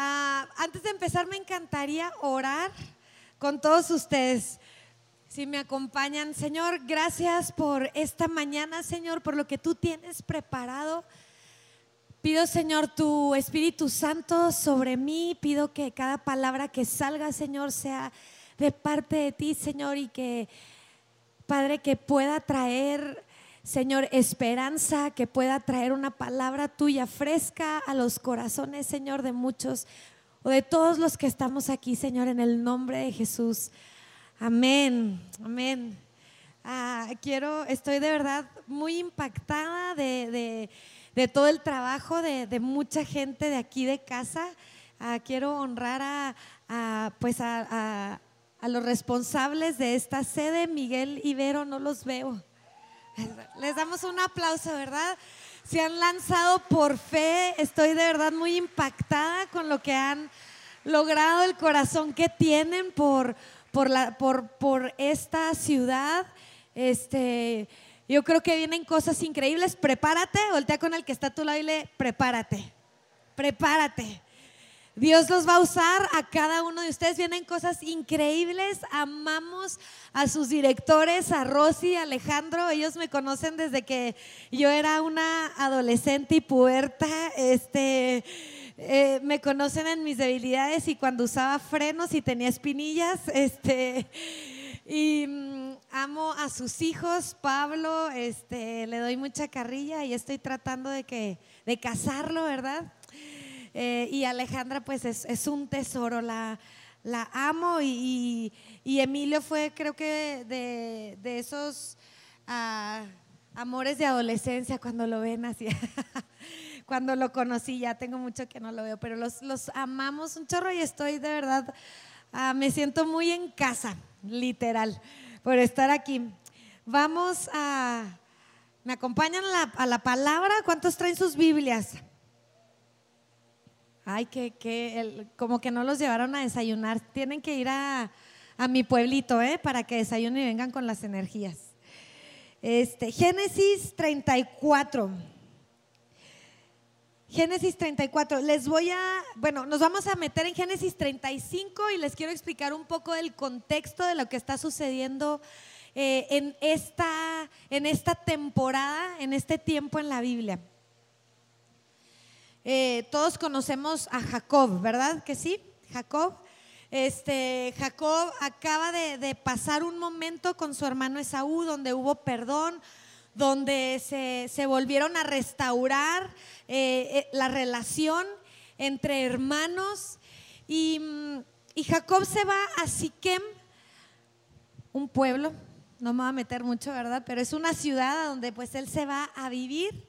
Ah, antes de empezar, me encantaría orar con todos ustedes. Si me acompañan, Señor, gracias por esta mañana, Señor, por lo que tú tienes preparado. Pido, Señor, tu Espíritu Santo sobre mí. Pido que cada palabra que salga, Señor, sea de parte de ti, Señor, y que, Padre, que pueda traer, Señor, esperanza, que pueda traer una palabra tuya fresca a los corazones, Señor, de muchos o de todos los que estamos aquí, Señor, en el nombre de Jesús. Amén, amén. Ah, quiero, estoy de verdad muy impactada de, todo el trabajo de, mucha gente de aquí de casa. Ah, quiero honrar a, pues a, los responsables de esta sede, Miguel Ibero, no los veo. Les damos un aplauso, ¿verdad? Se han lanzado por fe. Estoy de verdad muy impactada con lo que han logrado, el corazón que tienen por por, la, por, por esta ciudad. Este, yo creo que vienen cosas increíbles. Prepárate, voltea con el que está a tu lado y le, prepárate, prepárate. Dios los va a usar a cada uno de ustedes. Vienen cosas increíbles. Amamos a sus directores, a Rosy, a Alejandro. Ellos me conocen desde que yo era una adolescente y puerta. Este, eh, me conocen en mis debilidades y cuando usaba frenos y tenía espinillas, este, y mm, amo a sus hijos, Pablo, este, le doy mucha carrilla y estoy tratando de que, de casarlo, ¿verdad? Eh, y Alejandra, pues es, un tesoro, la, la amo y, Emilio fue, creo que, de, esos ah, amores de adolescencia cuando lo ven así. cuando lo conocí, ya tengo mucho que no lo veo, pero los, los amamos un chorro y estoy de verdad, ah, me siento muy en casa, literal, por estar aquí. Vamos a, ¿me acompañan a la, palabra? ¿Cuántos traen sus Biblias? Ay, que, que como que no los llevaron a desayunar. Tienen que ir a, a mi pueblito, ¿eh? Para que desayunen y vengan con las energías. Este, Génesis 34. Génesis 34. Les voy a, bueno, nos vamos a meter en Génesis 35 y les quiero explicar un poco del contexto de lo que está sucediendo eh, en, esta, en esta temporada, en este tiempo en la Biblia. Eh, todos conocemos a Jacob, ¿verdad? Que sí, Jacob. Este, Jacob acaba de, pasar un momento con su hermano Esaú donde hubo perdón, donde se, volvieron a restaurar eh, eh, la relación entre hermanos. Y, Jacob se va a Siquem, un pueblo, no me voy a meter mucho, ¿verdad? Pero es una ciudad donde pues él se va a vivir.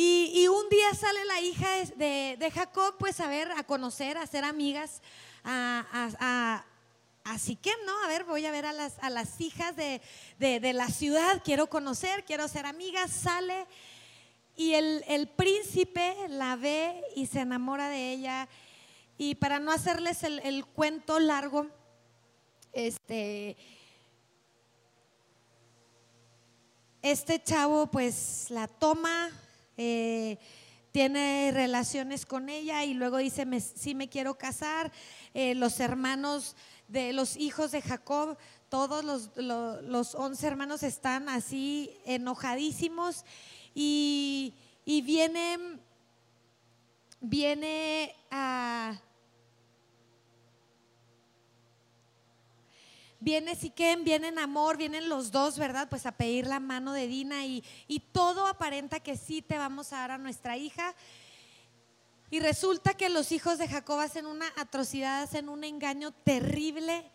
Y, un día sale la hija de, Jacob pues a ver, a conocer, a ser amigas, a Así que, ¿no? A ver, voy a ver a las, a las hijas de, la ciudad, quiero conocer, quiero ser amigas, sale y el, príncipe la ve y se enamora de ella. Y para no hacerles el, cuento largo, este, este chavo pues la toma, eh, tiene relaciones con ella y luego dice, sí me quiero casar. Eh, los hermanos de los hijos de Jacob, todos los, once hermanos están así enojadísimos y, viene, viene a... Viene Siquem, vienen Amor, vienen los dos, ¿verdad? Pues a pedir la mano de Dina y, y todo aparenta que sí te vamos a dar a nuestra hija. Y resulta que los hijos de Jacob hacen una atrocidad, hacen un engaño terrible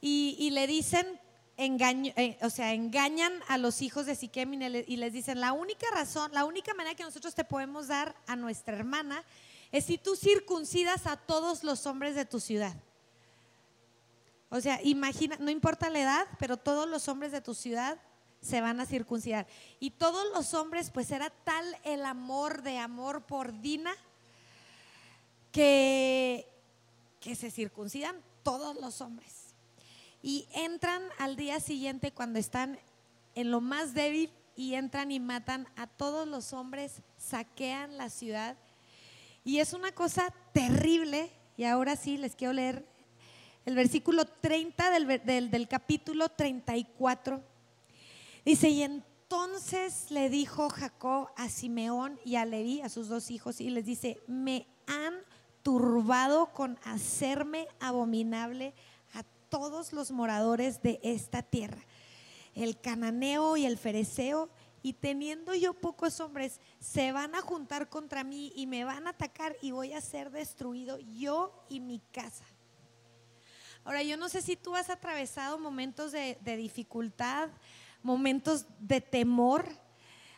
y, le dicen, engaño, eh, o sea, engañan a los hijos de Siquem y, les dicen, la única razón, la única manera que nosotros te podemos dar a nuestra hermana es si tú circuncidas a todos los hombres de tu ciudad. O sea, imagina, no importa la edad, pero todos los hombres de tu ciudad se van a circuncidar. Y todos los hombres, pues era tal el amor de amor por Dina que, que se circuncidan todos los hombres. Y entran al día siguiente cuando están en lo más débil y entran y matan a todos los hombres, saquean la ciudad. Y es una cosa terrible y ahora sí les quiero leer el versículo 30 del, del, capítulo 34. Dice, y entonces le dijo Jacob a Simeón y a Leví, a sus dos hijos, y les dice, me han turbado con hacerme abominable a todos los moradores de esta tierra, el cananeo y el fereceo, y teniendo yo pocos hombres, se van a juntar contra mí y me van a atacar y voy a ser destruido yo y mi casa. Ahora, yo no sé si tú has atravesado momentos de, dificultad, momentos de temor.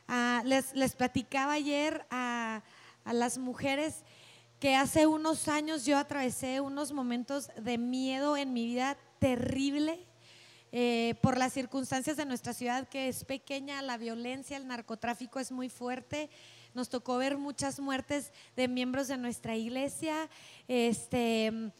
Ah, les, platicaba ayer a, a las mujeres que hace unos años yo atravesé unos momentos de miedo en mi vida terrible eh, por las circunstancias de nuestra ciudad que es pequeña, la violencia, el narcotráfico es muy fuerte. Nos tocó ver muchas muertes de miembros de nuestra iglesia, este,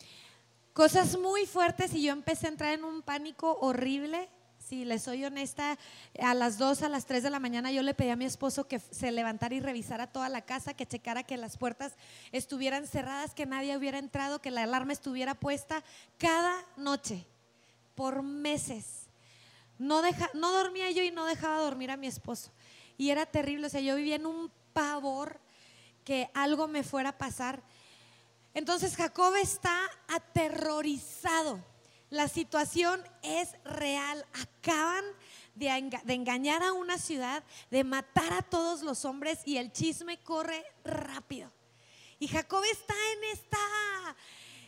cosas muy fuertes y yo empecé a entrar en un pánico horrible. Si les soy honesta, a las 2, a las 3 de la mañana yo le pedí a mi esposo que se levantara y revisara toda la casa, que checara que las puertas estuvieran cerradas, que nadie hubiera entrado, que la alarma estuviera puesta cada noche por meses. No, deja, no dormía yo y no dejaba dormir a mi esposo. Y era terrible, o sea, yo vivía en un pavor que algo me fuera a pasar. Entonces Jacob está aterrorizado. La situación es real. Acaban de, engañar a una ciudad, de matar a todos los hombres y el chisme corre rápido. Y Jacob está en esta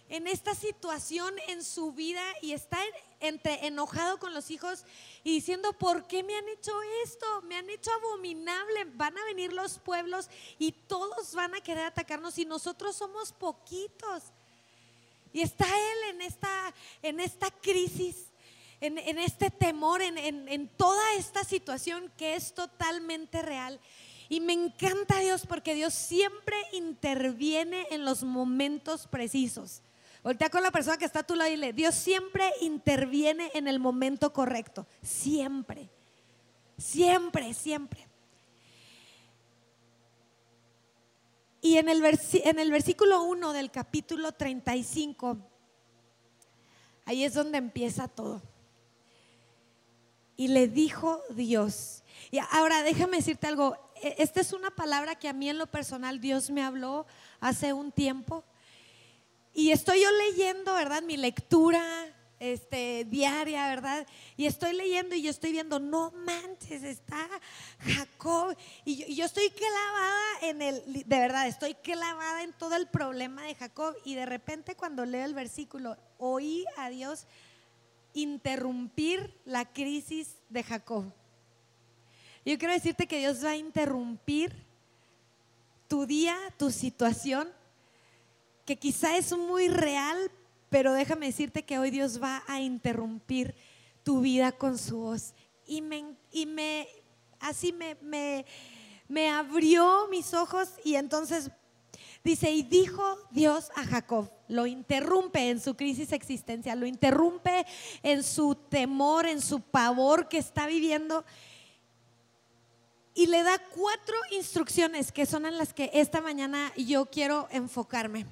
en esta situación en su vida y está entre enojado con los hijos y diciendo, ¿por qué me han hecho esto? Me han hecho abominable. Van a venir los pueblos y todos van a querer atacarnos y nosotros somos poquitos. Y está él en esta, en esta crisis, en, este temor, en, en toda esta situación que es totalmente real. Y me encanta Dios porque Dios siempre interviene en los momentos precisos. Voltea con la persona que está a tu lado y dile, Dios siempre interviene en el momento correcto. Siempre. Siempre, siempre. Y en el, en el versículo 1 del capítulo 35, ahí es donde empieza todo. Y le dijo Dios. Y ahora déjame decirte algo. E, esta es una palabra que a mí en lo personal Dios me habló hace un tiempo. Y estoy yo leyendo, ¿verdad? Mi lectura este, diaria, ¿verdad? Y estoy leyendo y yo estoy viendo, no manches, está Jacob. Y yo, estoy clavada en el, de verdad, estoy clavada en todo el problema de Jacob. Y de repente cuando leo el versículo, oí a Dios interrumpir la crisis de Jacob. Yo quiero decirte que Dios va a interrumpir tu día, tu situación que quizá es muy real, pero déjame decirte que hoy Dios va a interrumpir tu vida con su voz. Y me, y me así me, me, me abrió mis ojos y entonces dice, y dijo Dios a Jacob, lo interrumpe en su crisis existencial, lo interrumpe en su temor, en su pavor que está viviendo. Y le da cuatro instrucciones que son en las que esta mañana yo quiero enfocarme.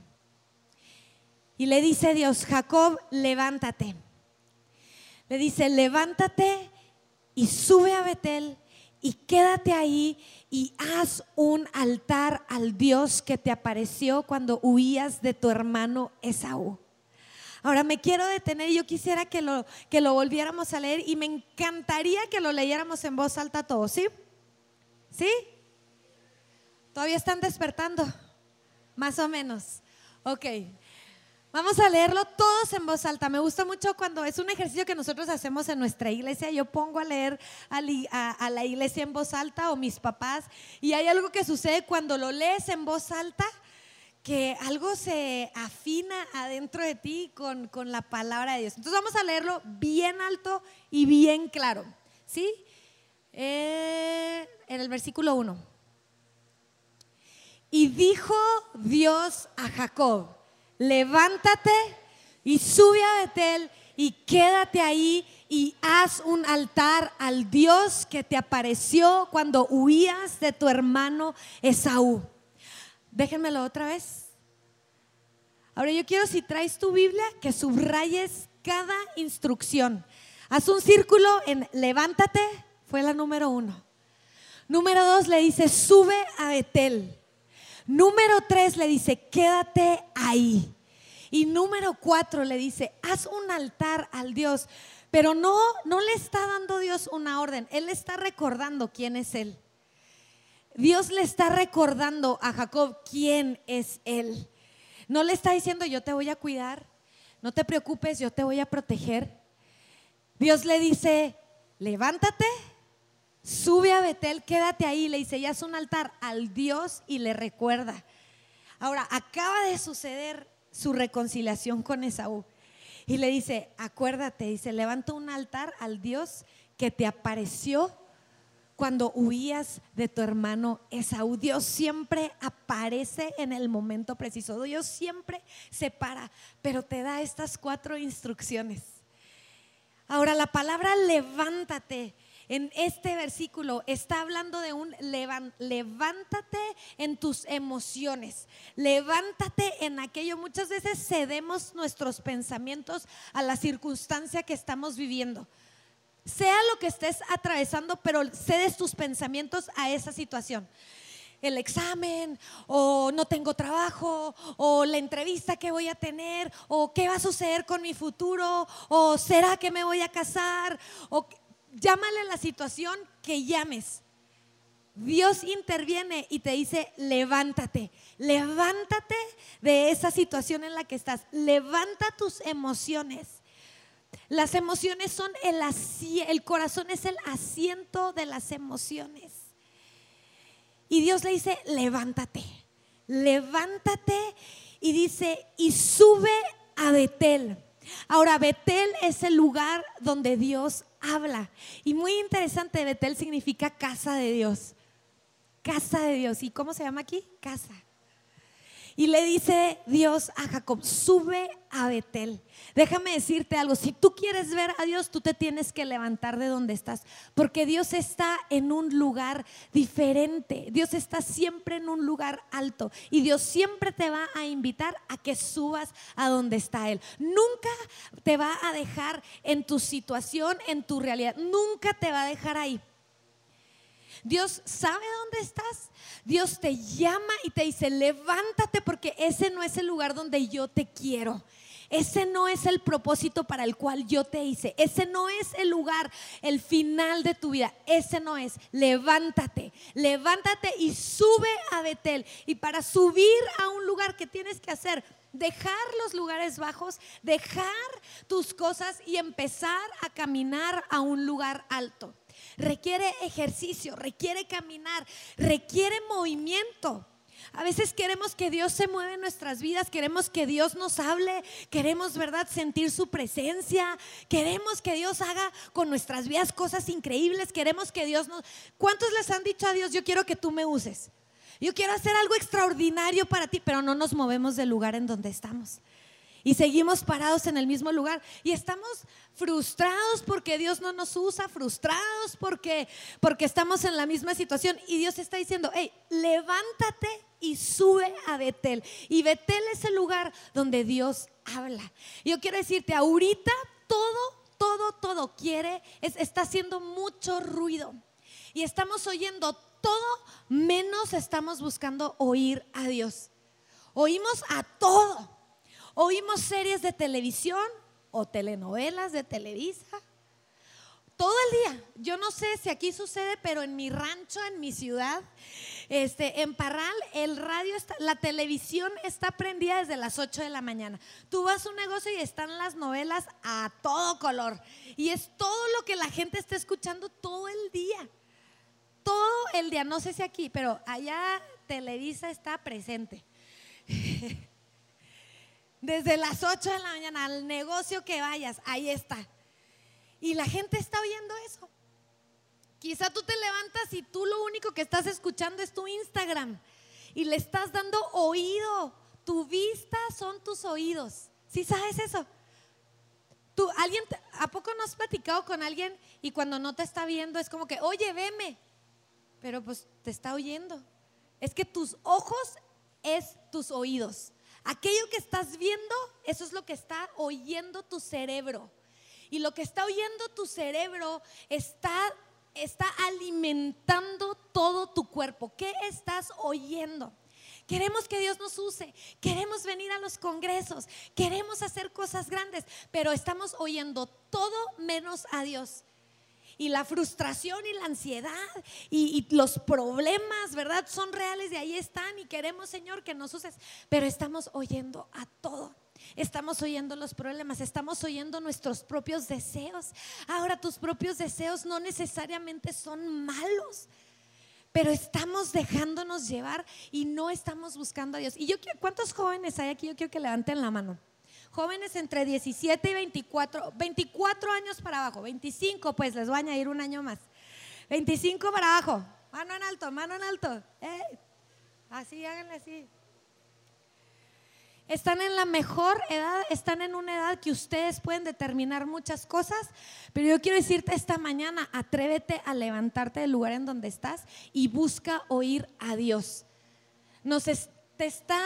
Y le dice Dios, Jacob, levántate. Le dice, levántate y sube a Betel y quédate ahí y haz un altar al Dios que te apareció cuando huías de tu hermano Esaú. Ahora me quiero detener yo quisiera que lo, que lo volviéramos a leer y me encantaría que lo leyéramos en voz alta todos, ¿sí? ¿Sí? ¿Todavía están despertando? Más o menos. Ok. Vamos a leerlo todos en voz alta. Me gusta mucho cuando es un ejercicio que nosotros hacemos en nuestra iglesia. Yo pongo a leer a, la iglesia en voz alta o mis papás y hay algo que sucede cuando lo lees en voz alta que algo se afina adentro de ti con, la palabra de Dios. Entonces vamos a leerlo bien alto y bien claro. ¿Sí? Eh, en el versículo 1. Y dijo Dios a Jacob levántate y sube a Betel y quédate ahí y haz un altar al Dios que te apareció cuando huías de tu hermano Esaú. Déjenmelo otra vez. Ahora yo quiero si traes tu Biblia que subrayes cada instrucción. Haz un círculo en levántate, fue la número uno. Número dos le dice, sube a Betel. Número tres le dice, quédate ahí. Y número cuatro le dice, haz un altar al Dios. Pero no, no le está dando Dios una orden, Él está recordando quién es Él. Dios le está recordando a Jacob quién es Él. No le está diciendo yo te voy a cuidar, no te preocupes, yo te voy a proteger. Dios le dice, levántate, sube a Betel, quédate ahí. Le dice, ya es un altar al Dios y le recuerda. Ahora, acaba de suceder su reconciliación con Esaú. Y le dice, acuérdate, dice, levanta un altar al Dios que te apareció cuando huías de tu hermano Esaú. Dios siempre aparece en el momento preciso. Dios siempre se para, pero te da estas cuatro instrucciones. Ahora, la palabra levántate en este versículo está hablando de un levántate en tus emociones, levántate en aquello. Muchas veces cedemos nuestros pensamientos a la circunstancia que estamos viviendo sea lo que estés atravesando, pero cedes tus pensamientos a esa situación. El examen, o no tengo trabajo, o la entrevista que voy a tener, o qué va a suceder con mi futuro, o será que me voy a casar, o llámale la situación que llames. Dios interviene y te dice, levántate, levántate de esa situación en la que estás, levanta tus emociones las emociones son el el corazón es el asiento de las emociones. Y Dios le dice, levántate, levántate y dice, y sube a Betel. Ahora, Betel es el lugar donde Dios habla. Y muy interesante, Betel significa casa de Dios. Casa de Dios. ¿Y cómo se llama aquí? Casa. Y le dice Dios a Jacob, sube a Betel. Déjame decirte algo, si tú quieres ver a Dios, tú te tienes que levantar de donde estás, porque Dios está en un lugar diferente. Dios está siempre en un lugar alto y Dios siempre te va a invitar a que subas a donde está Él. Nunca te va a dejar en tu situación, en tu realidad. Nunca te va a dejar ahí. Dios sabe dónde estás. Dios te llama y te dice, levántate porque ese no es el lugar donde yo te quiero. Ese no es el propósito para el cual yo te hice. Ese no es el lugar, el final de tu vida. Ese no es. Levántate, levántate y sube a Betel. Y para subir a un lugar que tienes que hacer, dejar los lugares bajos, dejar tus cosas y empezar a caminar a un lugar alto requiere ejercicio, requiere caminar, requiere movimiento. A veces queremos que Dios se mueva en nuestras vidas, queremos que Dios nos hable, queremos, ¿verdad?, sentir su presencia, queremos que Dios haga con nuestras vidas cosas increíbles, queremos que Dios nos... ¿Cuántos les han dicho a Dios, yo quiero que tú me uses? Yo quiero hacer algo extraordinario para ti, pero no nos movemos del lugar en donde estamos y seguimos parados en el mismo lugar y estamos frustrados porque Dios no nos usa, frustrados porque, porque estamos en la misma situación y Dios está diciendo, hey, levántate y sube a Betel. Y Betel es el lugar donde Dios habla. Yo quiero decirte, ahorita todo, todo, todo quiere, está haciendo mucho ruido y estamos oyendo todo menos estamos buscando oír a Dios. Oímos a todo. Oímos series de televisión o telenovelas de Televisa. Todo el día. Yo no sé si aquí sucede, pero en mi rancho, en mi ciudad, este, en Parral, el radio está, la televisión está prendida desde las 8 de la mañana. Tú vas a un negocio y están las novelas a todo color. Y es todo lo que la gente está escuchando todo el día. Todo el día. No sé si aquí, pero allá Televisa está presente. Desde las 8 de la mañana al negocio que vayas, ahí está. Y la gente está oyendo eso. Quizá tú te levantas y tú lo único que estás escuchando es tu Instagram y le estás dando oído. Tu vista son tus oídos. ¿Sí sabes eso? Tú, alguien, ¿a poco no has platicado con alguien y cuando no te está viendo es como que, oye, veme? Pero pues te está oyendo. Es que tus ojos es tus oídos. Aquello que estás viendo, eso es lo que está oyendo tu cerebro. Y lo que está oyendo tu cerebro está, está alimentando todo tu cuerpo. ¿Qué estás oyendo? Queremos que Dios nos use, queremos venir a los congresos, queremos hacer cosas grandes, pero estamos oyendo todo menos a Dios. Y la frustración y la ansiedad y, los problemas, ¿verdad? Son reales y ahí están y queremos, Señor, que nos uses, pero estamos oyendo a todo. Estamos oyendo los problemas, estamos oyendo nuestros propios deseos. Ahora tus propios deseos no necesariamente son malos pero estamos dejándonos llevar y no estamos buscando a Dios. Y yo ¿cuántos jóvenes hay aquí? Yo quiero que levanten la mano. Jóvenes entre 17 y 24, 24 años para abajo, 25, pues les voy a añadir un año más. 25 para abajo, mano en alto, mano en alto. Así, háganle así. Están en la mejor edad, están en una edad que ustedes pueden determinar muchas cosas, pero yo quiero decirte esta mañana, atrévete a levantarte del lugar en donde estás y busca oír a Dios. Nos te está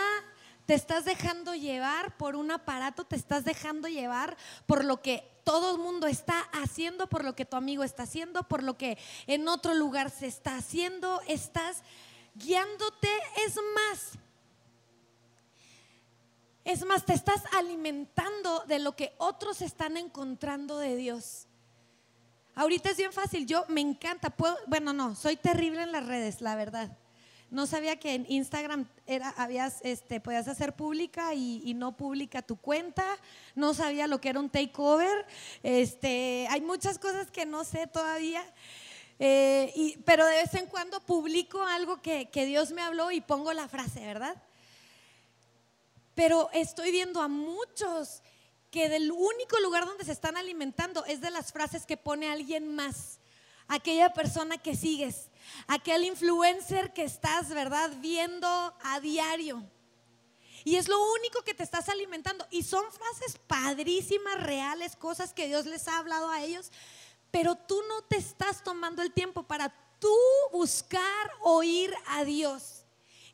te estás dejando llevar por un aparato, te estás dejando llevar por lo que todo el mundo está haciendo, por lo que tu amigo está haciendo, por lo que en otro lugar se está haciendo, estás guiándote, es más, es más, te estás alimentando de lo que otros están encontrando de Dios. Ahorita es bien fácil, yo me encanta, puedo, bueno, no, soy terrible en las redes, la verdad. No sabía que en Instagram era, habías, este, podías hacer pública y, no pública tu cuenta. No sabía lo que era un takeover. Este, hay muchas cosas que no sé todavía. Eh, pero de vez en cuando publico algo que, que Dios me habló y pongo la frase, ¿verdad? Pero estoy viendo a muchos que del único lugar donde se están alimentando es de las frases que pone alguien más. Aquella persona que sigues, aquel influencer que estás, ¿verdad?, viendo a diario. Y es lo único que te estás alimentando. Y son frases padrísimas, reales, cosas que Dios les ha hablado a ellos. Pero tú no te estás tomando el tiempo para tú buscar oír a Dios.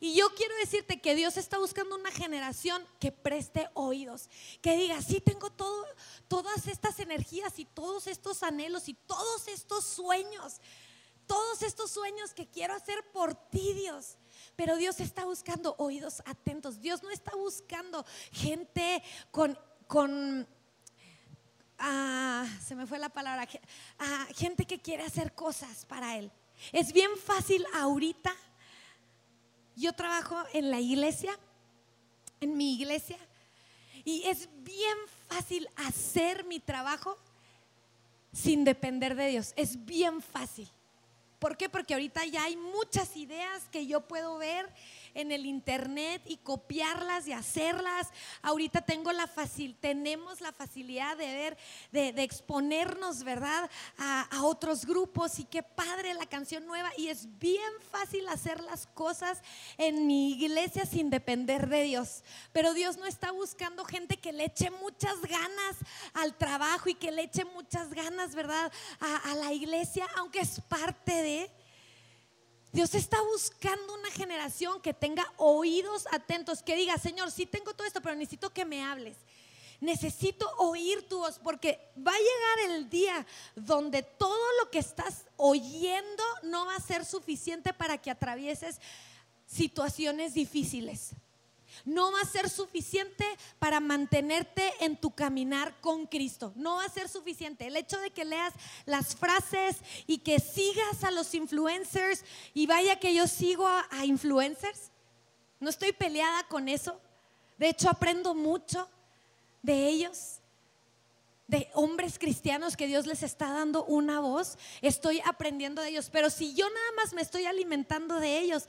Y yo quiero decirte que Dios está buscando una generación que preste oídos, que diga, sí tengo todo, todas estas energías y todos estos anhelos y todos estos sueños, todos estos sueños que quiero hacer por ti, Dios. Pero Dios está buscando oídos atentos. Dios no está buscando gente con, con ah, se me fue la palabra, ah, gente que quiere hacer cosas para Él. Es bien fácil ahorita yo trabajo en la iglesia, en mi iglesia, y es bien fácil hacer mi trabajo sin depender de Dios. Es bien fácil. ¿Por qué? Porque ahorita ya hay muchas ideas que yo puedo ver en el internet y copiarlas y hacerlas. Ahorita tengo la facil, tenemos la facilidad de ver, de, exponernos, ¿verdad? A, a, otros grupos y qué padre la canción nueva. Y es bien fácil hacer las cosas en mi iglesia sin depender de Dios. Pero Dios no está buscando gente que le eche muchas ganas al trabajo y que le eche muchas ganas, ¿verdad? A, a la iglesia, aunque es parte de... Dios está buscando una generación que tenga oídos atentos, que diga, Señor, sí tengo todo esto, pero necesito que me hables. Necesito oír tu voz porque va a llegar el día donde todo lo que estás oyendo no va a ser suficiente para que atravieses situaciones difíciles no va a ser suficiente para mantenerte en tu caminar con Cristo. No va a ser suficiente. El hecho de que leas las frases y que sigas a los influencers y vaya que yo sigo a, influencers, no estoy peleada con eso. De hecho, aprendo mucho de ellos de hombres cristianos que Dios les está dando una voz, estoy aprendiendo de ellos. Pero si yo nada más me estoy alimentando de ellos,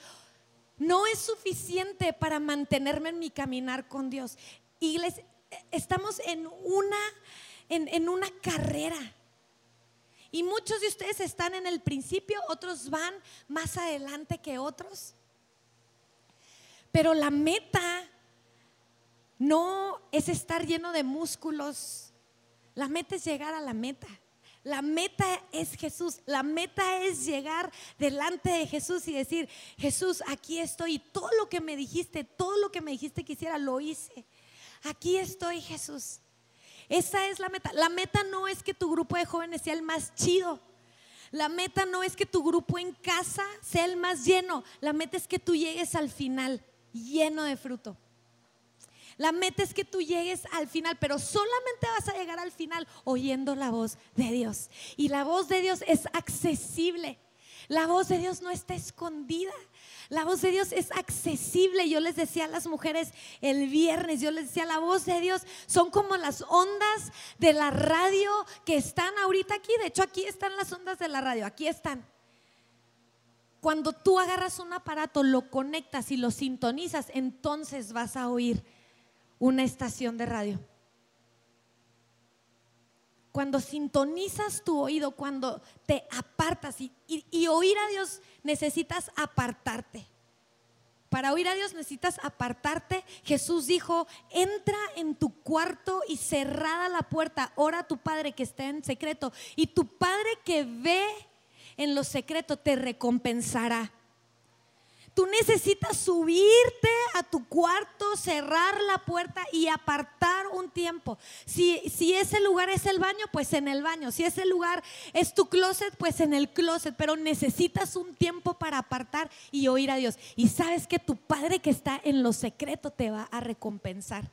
no es suficiente para mantenerme en mi caminar con Dios. Iglesia, estamos en una, en, una carrera. Y muchos de ustedes están en el principio, otros van más adelante que otros. Pero la meta no es estar lleno de músculos. La meta es llegar a la meta. La meta es Jesús. La meta es llegar delante de Jesús y decir, Jesús, aquí estoy. Todo lo que me dijiste, todo lo que me dijiste que hiciera, lo hice. Aquí estoy, Jesús. Esa es la meta. La meta no es que tu grupo de jóvenes sea el más chido. La meta no es que tu grupo en casa sea el más lleno. La meta es que tú llegues al final lleno de fruto. La meta es que tú llegues al final, pero solamente vas a llegar al final oyendo la voz de Dios. Y la voz de Dios es accesible. La voz de Dios no está escondida. La voz de Dios es accesible. Yo les decía a las mujeres el viernes, yo les decía, la voz de Dios son como las ondas de la radio que están ahorita aquí. De hecho, aquí están las ondas de la radio, aquí están. Cuando tú agarras un aparato, lo conectas y lo sintonizas, entonces vas a oír una estación de radio. Cuando sintonizas tu oído, cuando te apartas y, oír a Dios, necesitas apartarte. Para oír a Dios necesitas apartarte. Jesús dijo, entra en tu cuarto y cerrada la puerta, ora a tu Padre que está en secreto. Y tu Padre que ve en lo secreto te recompensará. Tú necesitas subirte a tu cuarto, cerrar la puerta y apartar un tiempo. Si, si, ese lugar es el baño, pues en el baño. Si ese lugar es tu closet, pues en el closet. Pero necesitas un tiempo para apartar y oír a Dios. Y sabes que tu Padre que está en lo secreto te va a recompensar.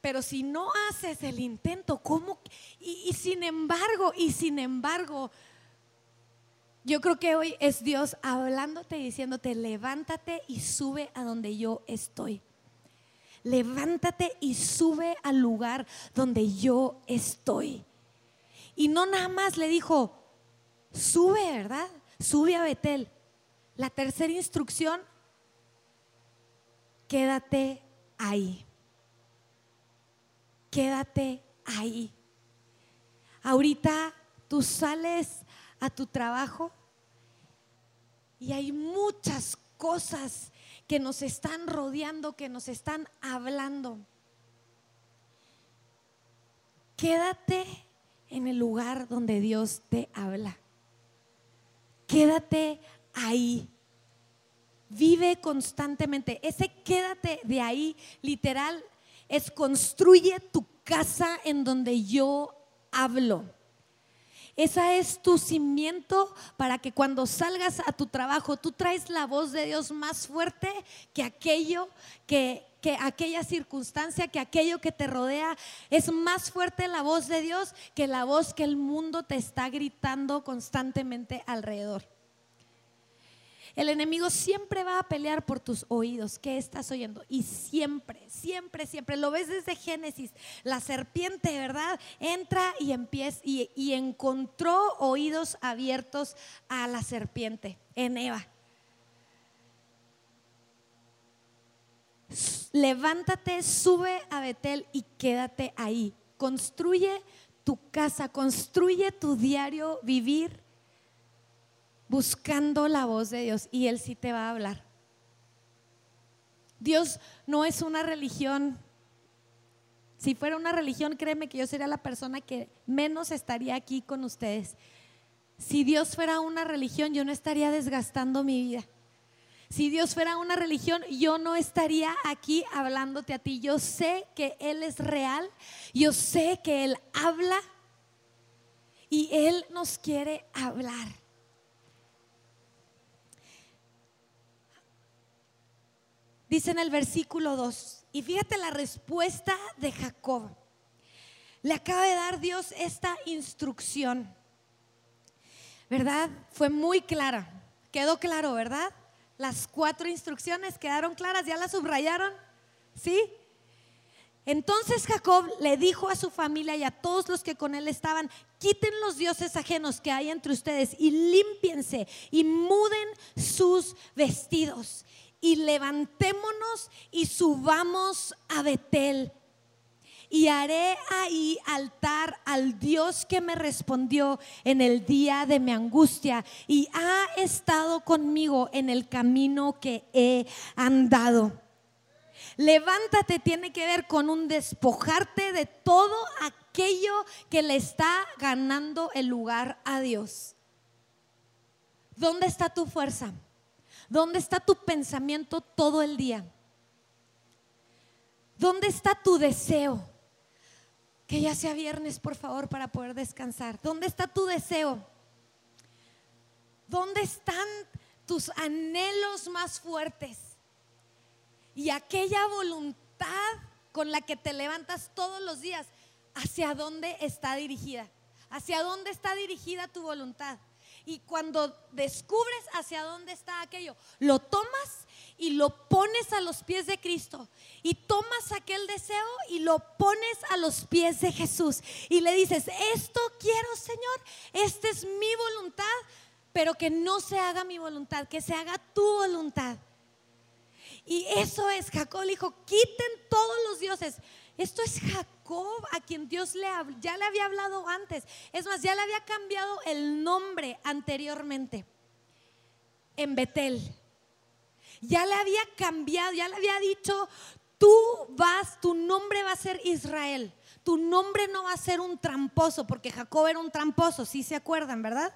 Pero si no haces el intento, ¿cómo? y sin embargo, y sin embargo, yo creo que hoy es Dios hablándote y diciéndote, levántate y sube a donde yo estoy. Levántate y sube al lugar donde yo estoy. Y no nada más le dijo, sube, ¿verdad? Sube a Betel. La tercera instrucción, quédate ahí. Quédate ahí. Ahorita tú sales a tu trabajo y hay muchas cosas que nos están rodeando, que nos están hablando. Quédate en el lugar donde Dios te habla. Quédate ahí. Vive constantemente. Ese quédate de ahí, literal, es construye tu casa en donde yo hablo. Esa es tu cimiento para que cuando salgas a tu trabajo tú traes la voz de Dios más fuerte que aquello que, que aquella circunstancia, que aquello que te rodea. Es más fuerte la voz de Dios que la voz que el mundo te está gritando constantemente alrededor. El enemigo siempre va a pelear por tus oídos. ¿Qué estás oyendo? Y siempre, siempre, siempre. Lo ves desde Génesis. La serpiente, ¿verdad? Entra y empieza y, y encontró oídos abiertos a la serpiente en Eva. Levántate, sube a Betel y quédate ahí. Construye tu casa, construye tu diario vivir buscando la voz de Dios y Él sí te va a hablar. Dios no es una religión. Si fuera una religión, créeme que yo sería la persona que menos estaría aquí con ustedes. Si Dios fuera una religión, yo no estaría desgastando mi vida. Si Dios fuera una religión, yo no estaría aquí hablándote a ti. Yo sé que Él es real, yo sé que Él habla y Él nos quiere hablar. Dice en el versículo 2, y fíjate la respuesta de Jacob. Le acaba de dar Dios esta instrucción, ¿verdad? Fue muy clara, quedó claro, ¿verdad? Las cuatro instrucciones quedaron claras, ¿ya las subrayaron? ¿Sí? Entonces Jacob le dijo a su familia y a todos los que con él estaban, quiten los dioses ajenos que hay entre ustedes y límpiense y muden sus vestidos y levantémonos y subamos a Betel. Y haré ahí altar al Dios que me respondió en el día de mi angustia y ha estado conmigo en el camino que he andado. Levántate tiene que ver con un despojarte de todo aquello que le está ganando el lugar a Dios. ¿Dónde está tu fuerza? ¿Dónde está tu pensamiento todo el día? ¿Dónde está tu deseo? Que ya sea viernes, por favor, para poder descansar. ¿Dónde está tu deseo? ¿Dónde están tus anhelos más fuertes? Y aquella voluntad con la que te levantas todos los días, ¿hacia dónde está dirigida? ¿Hacia dónde está dirigida tu voluntad? Y cuando descubres hacia dónde está aquello, lo tomas y lo pones a los pies de Cristo. Y tomas aquel deseo y lo pones a los pies de Jesús. Y le dices, esto quiero Señor, esta es mi voluntad, pero que no se haga mi voluntad, que se haga tu voluntad. Y eso es, Jacob dijo, quiten todos los dioses. Esto es Jacob a quien Dios le, ya le había hablado antes. Es más, ya le había cambiado el nombre anteriormente en Betel. Ya le había cambiado, ya le había dicho, tú vas, tu nombre va a ser Israel. Tu nombre no va a ser un tramposo, porque Jacob era un tramposo, si se acuerdan, ¿verdad?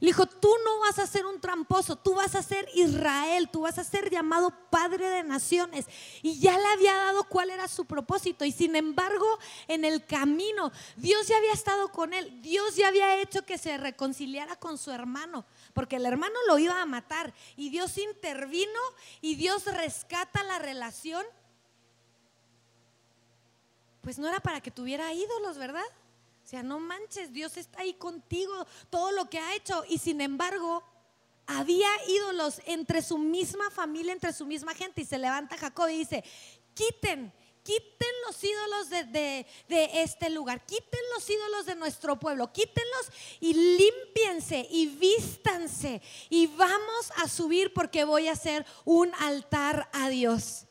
Le dijo, tú no vas a ser un tramposo, tú vas a ser Israel, tú vas a ser llamado Padre de Naciones. Y ya le había dado cuál era su propósito. Y sin embargo, en el camino, Dios ya había estado con él. Dios ya había hecho que se reconciliara con su hermano, porque el hermano lo iba a matar. Y Dios intervino y Dios rescata la relación. Pues no era para que tuviera ídolos, ¿verdad? Sea, no manches, Dios está ahí contigo, todo lo que ha hecho. Y sin embargo, había ídolos entre su misma familia, entre su misma gente. Y se levanta Jacob y dice, quiten, quiten los ídolos de, de, este lugar, quiten los ídolos de nuestro pueblo, quítenlos y límpiense y vístanse y vamos a subir porque voy a hacer un altar a Dios.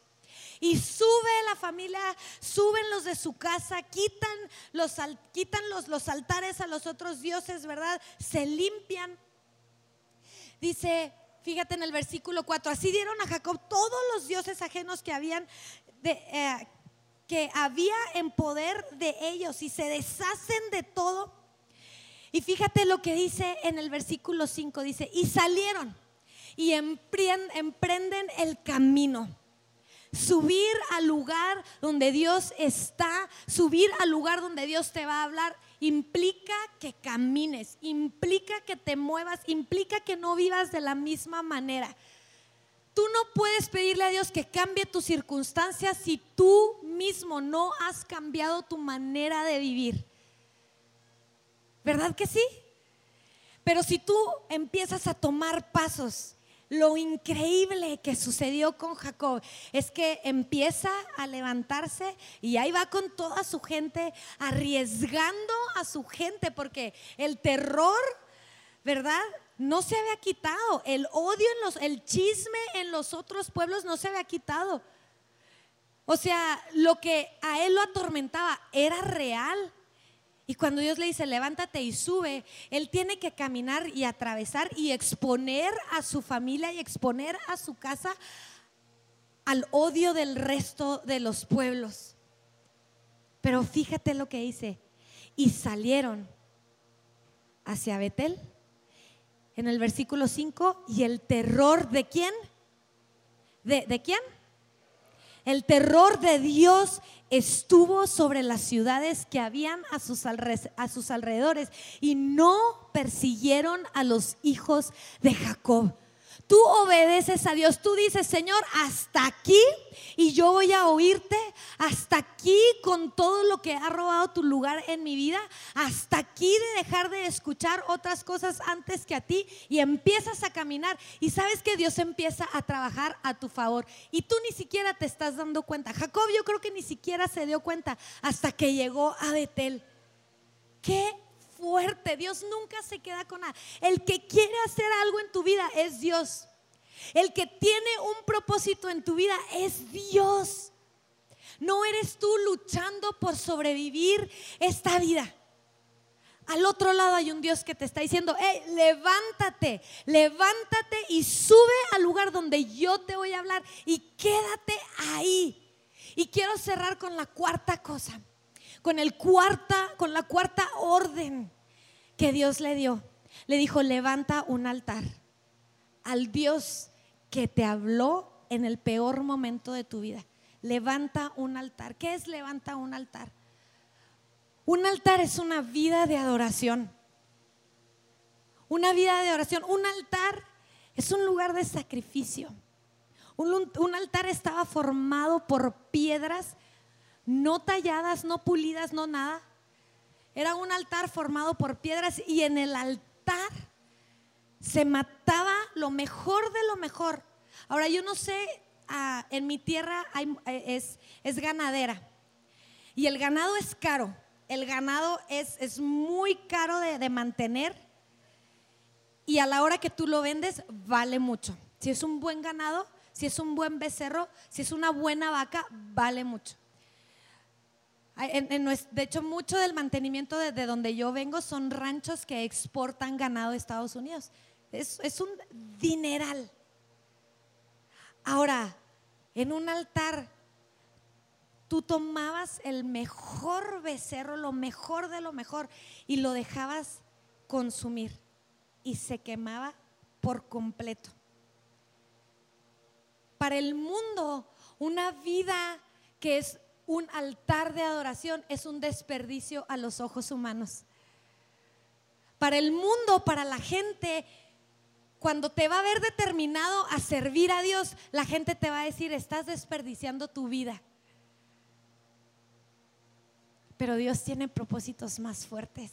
Y sube la familia, suben los de su casa, quitan los, quitan los, los altares a los otros dioses, ¿verdad? Se limpian. Dice, fíjate en el versículo 4, así dieron a Jacob todos los dioses ajenos que habían eh, que había en poder de ellos y se deshacen de todo. Y fíjate lo que dice en el versículo 5, dice, y salieron y emprenden el camino subir al lugar donde Dios está, subir al lugar donde Dios te va a hablar, implica que camines, implica que te muevas, implica que no vivas de la misma manera. Tú no puedes pedirle a Dios que cambie tus circunstancias si tú mismo no has cambiado tu manera de vivir. ¿Verdad que sí? Pero si tú empiezas a tomar pasos lo increíble que sucedió con Jacob es que empieza a levantarse y ahí va con toda su gente, arriesgando a su gente, porque el terror, ¿verdad? No se había quitado. El odio en los, el chisme en los otros pueblos no se había quitado. O sea, lo que a él lo atormentaba era real. Y cuando Dios le dice, levántate y sube, Él tiene que caminar y atravesar y exponer a su familia y exponer a su casa al odio del resto de los pueblos. Pero fíjate lo que dice, y salieron hacia Betel en el versículo 5, y el terror de quién? ¿De, de quién? El terror de Dios estuvo sobre las ciudades que habían a sus, a sus alrededores y no persiguieron a los hijos de Jacob. Tú obedeces a Dios, tú dices, Señor, hasta aquí y yo voy a oírte, hasta aquí con todo lo que ha robado tu lugar en mi vida, hasta aquí de dejar de escuchar otras cosas antes que a ti y empiezas a caminar y sabes que Dios empieza a trabajar a tu favor y tú ni siquiera te estás dando cuenta. Jacob yo creo que ni siquiera se dio cuenta hasta que llegó a Betel. ¿Qué fuerte. Dios nunca se queda con nada. El que quiere hacer algo en tu vida es Dios. El que tiene un propósito en tu vida es Dios. No eres tú luchando por sobrevivir esta vida. Al otro lado hay un Dios que te está diciendo, hey, levántate, levántate y sube al lugar donde yo te voy a hablar y quédate ahí. Y quiero cerrar con la cuarta cosa. Con el cuarta, con la cuarta orden que Dios le dio. Le dijo, levanta un altar al Dios que te habló en el peor momento de tu vida. Levanta un altar. ¿Qué es levanta un altar? Un altar es una vida de adoración. Una vida de oración. Un altar es un lugar de sacrificio. Un, un, altar estaba formado por piedras no talladas, no pulidas, no nada. Era un altar formado por piedras y en el altar se mataba lo mejor de lo mejor. Ahora yo no sé, ah, en mi tierra eh, es, es, ganadera y el ganado es caro. El ganado es, es muy caro de, de mantener y a la hora que tú lo vendes vale mucho. Si es un buen ganado, si es un buen becerro, si es una buena vaca, vale mucho. De hecho, mucho del mantenimiento de, de, donde yo vengo son ranchos que exportan ganado a Estados Unidos. Es, es un dineral. Ahora, en un altar, tú tomabas el mejor becerro, lo mejor de lo mejor, y lo dejabas consumir. Y se quemaba por completo. Para el mundo, una vida que es un altar de adoración es un desperdicio a los ojos humanos. Para el mundo, para la gente, cuando te va a ver determinado a servir a Dios, la gente te va a decir, estás desperdiciando tu vida. Pero Dios tiene propósitos más fuertes.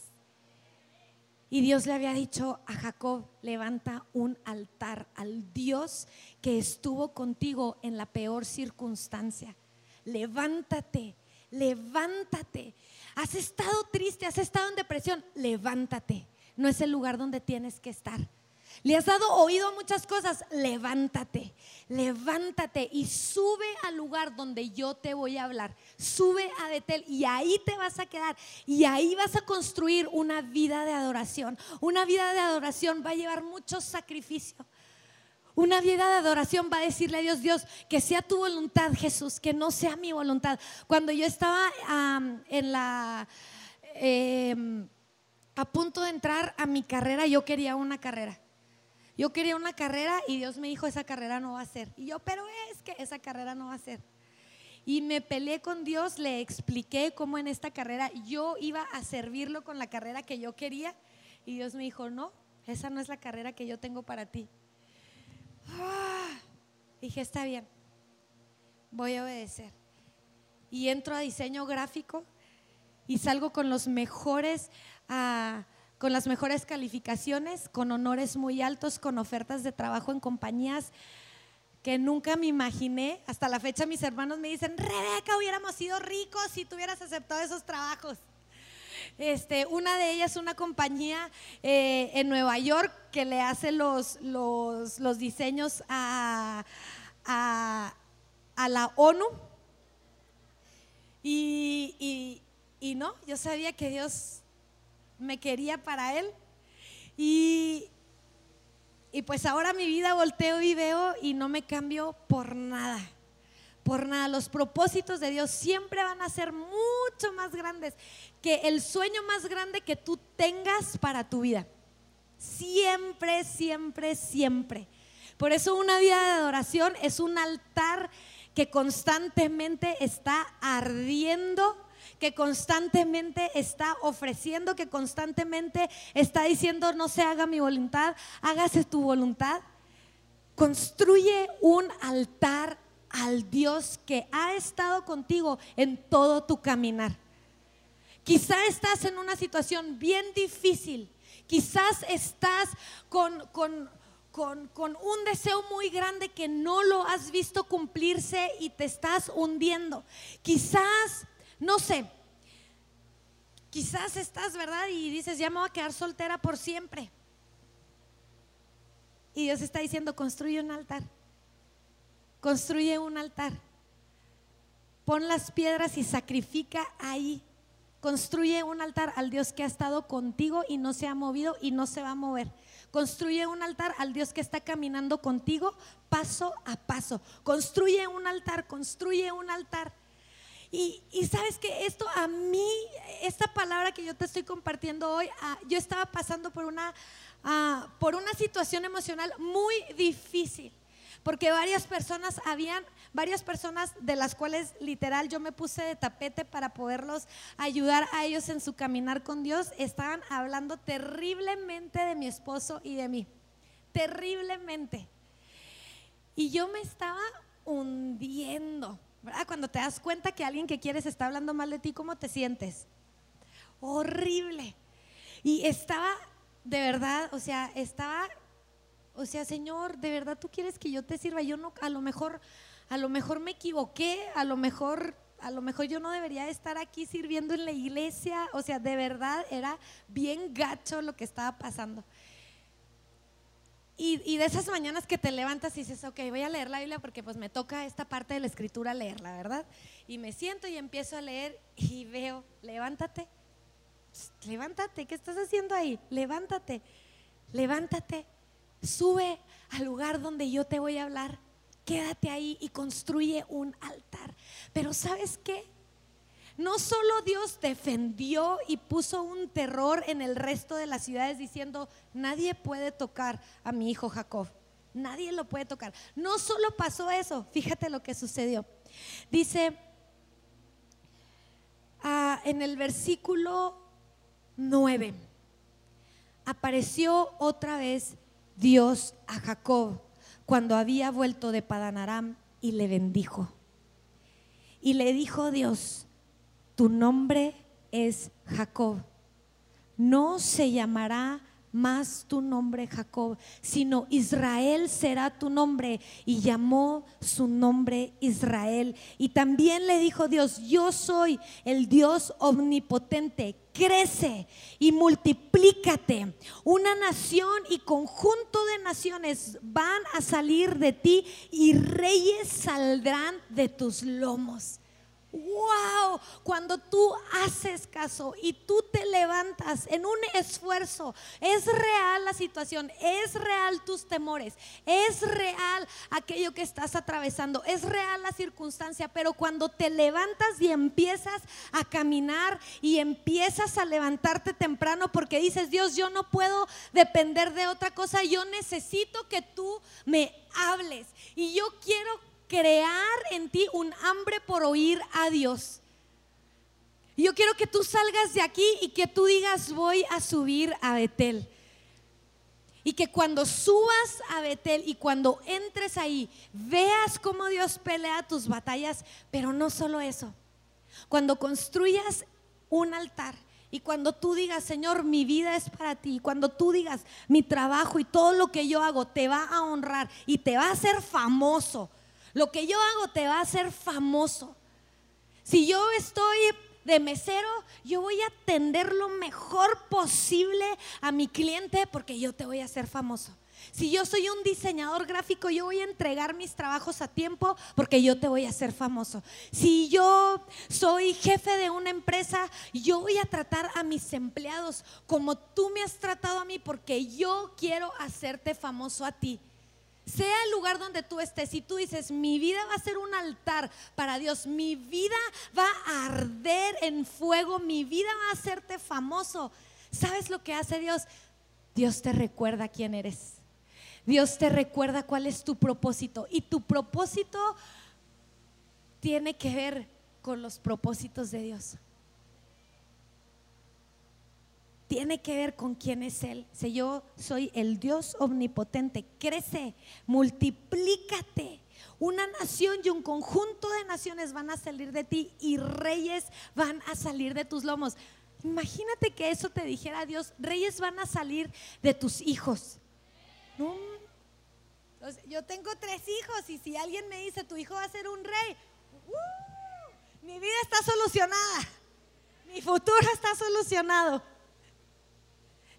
Y Dios le había dicho a Jacob, levanta un altar al Dios que estuvo contigo en la peor circunstancia. Levántate, levántate. Has estado triste, has estado en depresión, levántate. No es el lugar donde tienes que estar. Le has dado oído a muchas cosas, levántate, levántate y sube al lugar donde yo te voy a hablar. Sube a Betel y ahí te vas a quedar y ahí vas a construir una vida de adoración. Una vida de adoración va a llevar mucho sacrificio. Una vida de adoración va a decirle a Dios, Dios, que sea tu voluntad, Jesús, que no sea mi voluntad. Cuando yo estaba en la... Em, a punto de entrar a mi carrera, yo quería una carrera. Yo quería una carrera y Dios me dijo, esa carrera no va a ser. Y yo, pero es que esa carrera no va a ser. Y me peleé con Dios, le expliqué cómo en esta carrera yo iba a servirlo con la carrera que yo quería. Y Dios me dijo, no, esa no es la carrera que yo tengo para ti. Ah, dije, está bien, voy a obedecer. Y entro a diseño gráfico y salgo con los mejores... Uh, con las mejores calificaciones, con honores muy altos, con ofertas de trabajo en compañías que nunca me imaginé. Hasta la fecha mis hermanos me dicen, Rebeca, hubiéramos sido ricos si tuvieras aceptado esos trabajos. Este, una de ellas una compañía eh, en Nueva York que le hace los, los, los diseños a, a, a, la ONU. Y, y, y no, yo sabía que Dios me quería para Él. Y, y pues ahora mi vida volteo y veo y no me cambio por nada. Por nada, los propósitos de Dios siempre van a ser mucho más grandes que el sueño más grande que tú tengas para tu vida. Siempre, siempre, siempre. Por eso una vida de adoración es un altar que constantemente está ardiendo que constantemente está ofreciendo, que constantemente está diciendo, no se haga mi voluntad, hágase tu voluntad. Construye un altar al Dios que ha estado contigo en todo tu caminar. Quizá estás en una situación bien difícil, quizás estás con, con, con, con, un deseo muy grande que no lo has visto cumplirse y te estás hundiendo. Quizás no sé, quizás estás, ¿verdad? Y dices, ya me voy a quedar soltera por siempre. Y Dios está diciendo, construye un altar. Construye un altar. Pon las piedras y sacrifica ahí. Construye un altar al Dios que ha estado contigo y no se ha movido y no se va a mover. Construye un altar al Dios que está caminando contigo paso a paso. Construye un altar, construye un altar. Y, sabes que esto a mí, esta palabra que yo te estoy compartiendo hoy, ah, yo estaba pasando por una, ah, por una situación emocional muy difícil, porque varias personas habían, varias personas de las cuales literal yo me puse de tapete para poderlos ayudar a ellos en su caminar con Dios, estaban hablando terriblemente de mi esposo y de mí, terriblemente. Y yo me estaba hundiendo cuando te das cuenta que alguien que quieres está hablando mal de ti, ¿cómo te sientes? Horrible. Y estaba, de verdad, o sea, estaba, o sea, Señor, de verdad tú quieres que yo te sirva. Yo no, a lo mejor, a lo mejor me equivoqué, a lo mejor, a lo mejor yo no debería estar aquí sirviendo en la iglesia. O sea, de verdad era bien gacho lo que estaba pasando. Y, de esas mañanas que te levantas y dices, ok, voy a leer la Biblia porque pues me toca esta parte de la escritura leerla, ¿verdad? Y me siento y empiezo a leer y veo, levántate, levántate, ¿qué estás haciendo ahí? Levántate, levántate, sube al lugar donde yo te voy a hablar, quédate ahí y construye un altar. Pero ¿sabes qué? no solo Dios defendió y puso un terror en el resto de las ciudades diciendo, nadie puede tocar a mi hijo Jacob, nadie lo puede tocar. No solo pasó eso, fíjate lo que sucedió. Dice ah, en el versículo 9, apareció otra vez Dios a Jacob cuando había vuelto de Padanaram y le bendijo. Y le dijo Dios, tu nombre es Jacob. No se llamará más tu nombre Jacob, sino Israel será tu nombre. Y llamó su nombre Israel. Y también le dijo Dios, yo soy el Dios omnipotente. Crece y multiplícate. Una nación y conjunto de naciones van a salir de ti y reyes saldrán de tus lomos wow, cuando tú haces caso y tú te levantas en un esfuerzo, es real la situación, es real tus temores, es real aquello que estás atravesando, es real la circunstancia, pero cuando te levantas y empiezas a caminar y empiezas a levantarte temprano porque dices, Dios, yo no puedo depender de otra cosa, yo necesito que tú me hables y yo quiero crear en ti un hambre por oír a Dios. Yo quiero que tú salgas de aquí y que tú digas, voy a subir a Betel. Y que cuando subas a Betel y cuando entres ahí, veas cómo Dios pelea tus batallas, pero no solo eso. Cuando construyas un altar y cuando tú digas, Señor, mi vida es para ti, cuando tú digas, mi trabajo y todo lo que yo hago te va a honrar y te va a hacer famoso, lo que yo hago te va a hacer famoso. Si yo estoy de mesero, yo voy a atender lo mejor posible a mi cliente porque yo te voy a hacer famoso. Si yo soy un diseñador gráfico, yo voy a entregar mis trabajos a tiempo porque yo te voy a hacer famoso. Si yo soy jefe de una empresa, yo voy a tratar a mis empleados como tú me has tratado a mí porque yo quiero hacerte famoso a ti sea el lugar donde tú estés, si tú dices, mi vida va a ser un altar para Dios, mi vida va a arder en fuego, mi vida va a hacerte famoso, ¿sabes lo que hace Dios? Dios te recuerda quién eres. Dios te recuerda cuál es tu propósito. Y tu propósito tiene que ver con los propósitos de Dios tiene que ver con quién es Él. Si yo soy el Dios omnipotente, crece, multiplícate. Una nación y un conjunto de naciones van a salir de ti y reyes van a salir de tus lomos. Imagínate que eso te dijera Dios, reyes van a salir de tus hijos. Yo tengo tres hijos y si alguien me dice, tu hijo va a ser un rey, ¡uh! mi vida está solucionada, mi futuro está solucionado.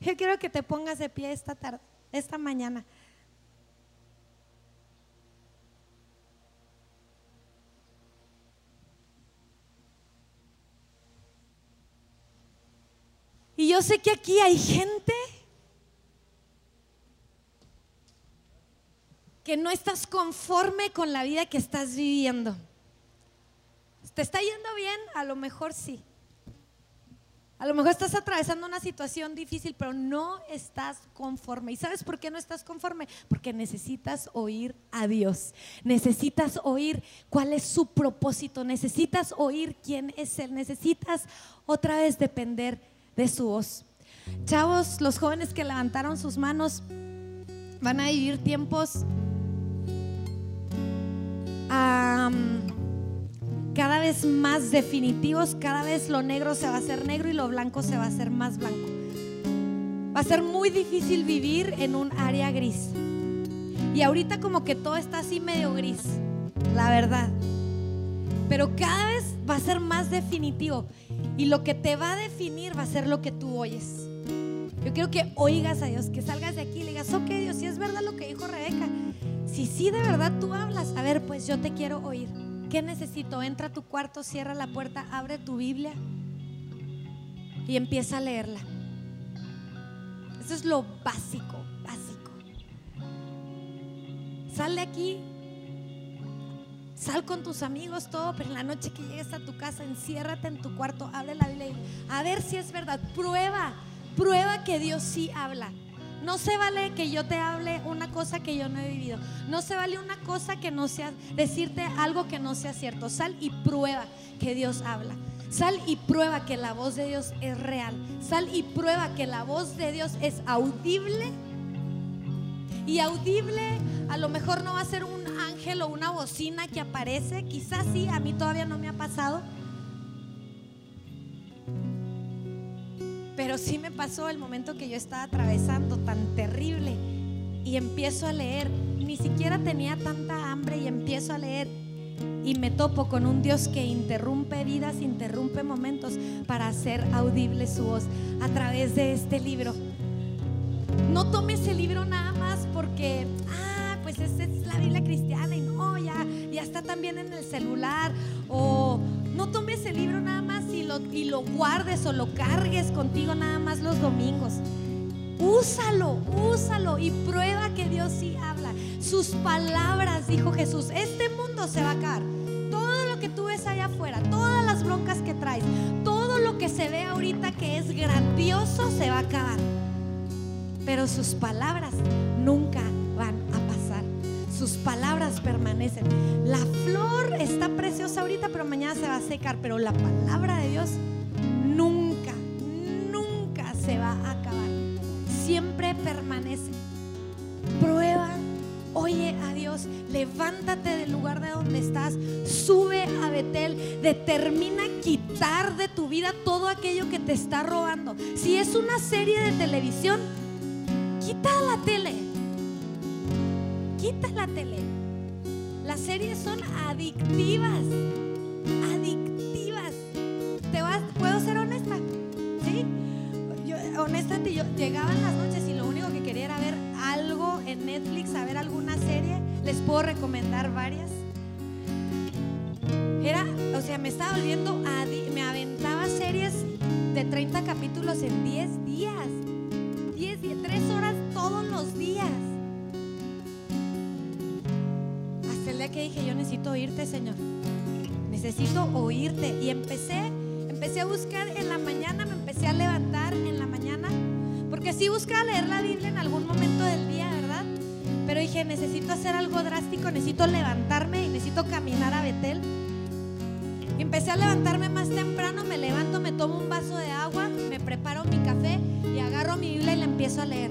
Yo quiero que te pongas de pie esta tarde, esta mañana. Y yo sé que aquí hay gente que no estás conforme con la vida que estás viviendo. ¿Te está yendo bien? A lo mejor sí. A lo mejor estás atravesando una situación difícil, pero no estás conforme. ¿Y sabes por qué no estás conforme? Porque necesitas oír a Dios. Necesitas oír cuál es su propósito. Necesitas oír quién es Él. Necesitas otra vez depender de su voz. Chavos, los jóvenes que levantaron sus manos van a vivir tiempos cada vez más definitivos, cada vez lo negro se va a hacer negro y lo blanco se va a hacer más blanco. Va a ser muy difícil vivir en un área gris. Y ahorita como que todo está así medio gris, la verdad. Pero cada vez va a ser más definitivo. Y lo que te va a definir va a ser lo que tú oyes. Yo quiero que oigas a Dios, que salgas de aquí y le digas, ok Dios, si es verdad lo que dijo Rebeca, si sí de verdad tú hablas, a ver, pues yo te quiero oír. ¿Qué necesito? Entra a tu cuarto, cierra la puerta, abre tu Biblia y empieza a leerla. Eso es lo básico, básico. Sal de aquí, sal con tus amigos, todo, pero en la noche que llegues a tu casa, enciérrate en tu cuarto, abre la Biblia a ver si es verdad. Prueba, prueba que Dios sí habla. No se vale que yo te hable una cosa que yo no he vivido. No se vale una cosa que no sea, decirte algo que no sea cierto. Sal y prueba que Dios habla. Sal y prueba que la voz de Dios es real. Sal y prueba que la voz de Dios es audible. Y audible a lo mejor no va a ser un ángel o una bocina que aparece. Quizás sí, a mí todavía no me ha pasado Pero sí me pasó el momento que yo estaba atravesando tan terrible y empiezo a leer. Ni siquiera tenía tanta hambre y empiezo a leer y me topo con un Dios que interrumpe vidas, interrumpe momentos para hacer audible su voz a través de este libro. No tome ese libro nada más porque, ah, pues esa es la Biblia cristiana y no, ya, ya está también en el celular o no tomes el libro nada más y lo, y lo guardes o lo cargues contigo nada más los domingos. Úsalo, úsalo y prueba que Dios sí habla. Sus palabras, dijo Jesús, este mundo se va a acabar. Todo lo que tú ves allá afuera, todas las broncas que traes, todo lo que se ve ahorita que es grandioso se va a acabar. Pero sus palabras nunca sus palabras permanecen. La flor está preciosa ahorita, pero mañana se va a secar, pero la palabra de Dios nunca, nunca se va a acabar. Siempre permanece. Prueba, oye a Dios, levántate del lugar de donde estás, sube a Betel, determina quitar de tu vida todo aquello que te está robando. Si es una serie de televisión, quita la tele quita la tele. Las series son adictivas. Adictivas. ¿Te? ¿Puedo ser honesta? ¿Sí? Yo, honestamente, yo llegaba en las noches y lo único que quería era ver algo en Netflix, a ver alguna serie. Les puedo recomendar varias. Era, o sea, me estaba volviendo, me aventaba series de 30 capítulos en 10 días. 10, 3 horas todos los días. Que dije, yo necesito oírte, Señor. Necesito oírte. Y empecé, empecé a buscar en la mañana, me empecé a levantar en la mañana, porque sí buscaba leer la Biblia en algún momento del día, ¿verdad? Pero dije, necesito hacer algo drástico, necesito levantarme y necesito caminar a Betel. Y empecé a levantarme más temprano, me levanto, me tomo un vaso de agua, me preparo mi café y agarro mi Biblia y la empiezo a leer.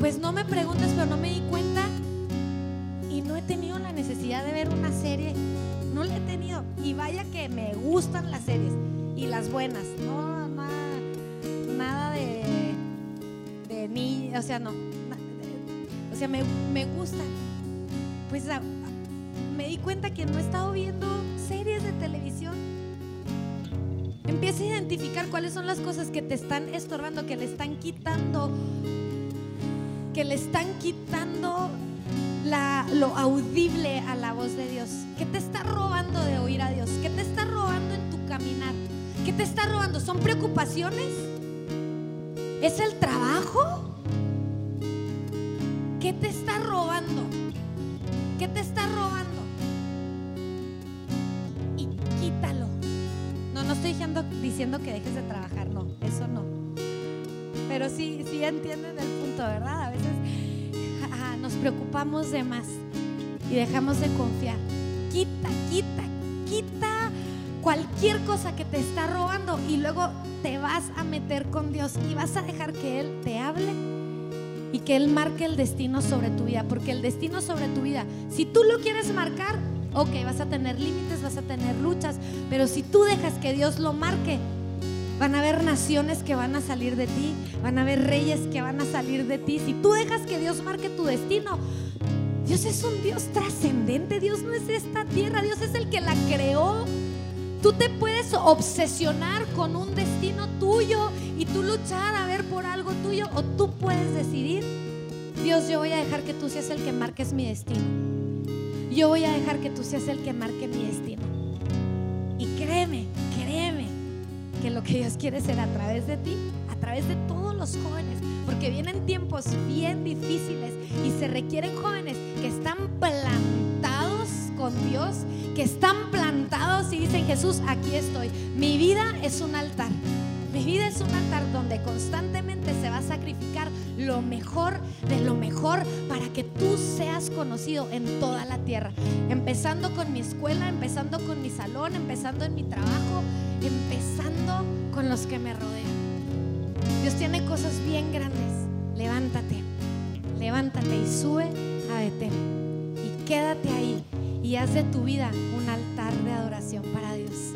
Pues no me preguntes, pero no me di cuenta tenido la necesidad de ver una serie, no la he tenido. Y vaya que me gustan las series y las buenas, no nada, de, de mí, o sea, no, o sea, me, me gustan. Pues me di cuenta que no he estado viendo series de televisión. Empieza a identificar cuáles son las cosas que te están estorbando, que le están quitando, que le están quitando lo audible a la voz de Dios? ¿Qué te está robando de oír a Dios? ¿Qué te está robando en tu caminar? ¿Qué te está robando? ¿Son preocupaciones? ¿Es el trabajo? ¿Qué te está robando? ¿Qué te está robando? Y quítalo estoy diciendo, diciendo que dejes de trabajar, no, eso no. Pero sí, sí entienden el punto, ¿verdad? A veces nos preocupamos de más y dejamos de confiar. Quita, quita, quita cualquier cosa que te está robando y luego te vas a meter con Dios y vas a dejar que Él te hable y que Él marque el destino sobre tu vida. Porque el destino sobre tu vida, si tú lo quieres marcar, ok, vas a tener límites, vas a tener luchas, pero si tú dejas que Dios lo marque, van a haber naciones que van a salir de ti, van a haber reyes que van a salir de ti. Si tú dejas que Dios marque tu destino, Dios es un Dios trascendente, Dios no es esta tierra, Dios es el que la creó. Tú te puedes obsesionar con un destino tuyo y tú luchar a ver por algo tuyo o tú puedes decidir, Dios, yo voy a dejar que tú seas el que marques mi destino. Yo voy a dejar que tú seas el que marque mi destino. Que lo que Dios quiere ser a través de ti, a través de todos los jóvenes, porque vienen tiempos bien difíciles y se requieren jóvenes que están plantados con Dios, que están plantados y dicen, Jesús, aquí estoy. Mi vida es un altar. Vida es un altar donde constantemente se va a sacrificar lo mejor de lo mejor para que tú seas conocido en toda la tierra. Empezando con mi escuela, empezando con mi salón, empezando en mi trabajo, empezando con los que me rodean. Dios tiene cosas bien grandes. Levántate, levántate y sube a Betel. Y quédate ahí y haz de tu vida un altar de adoración para Dios.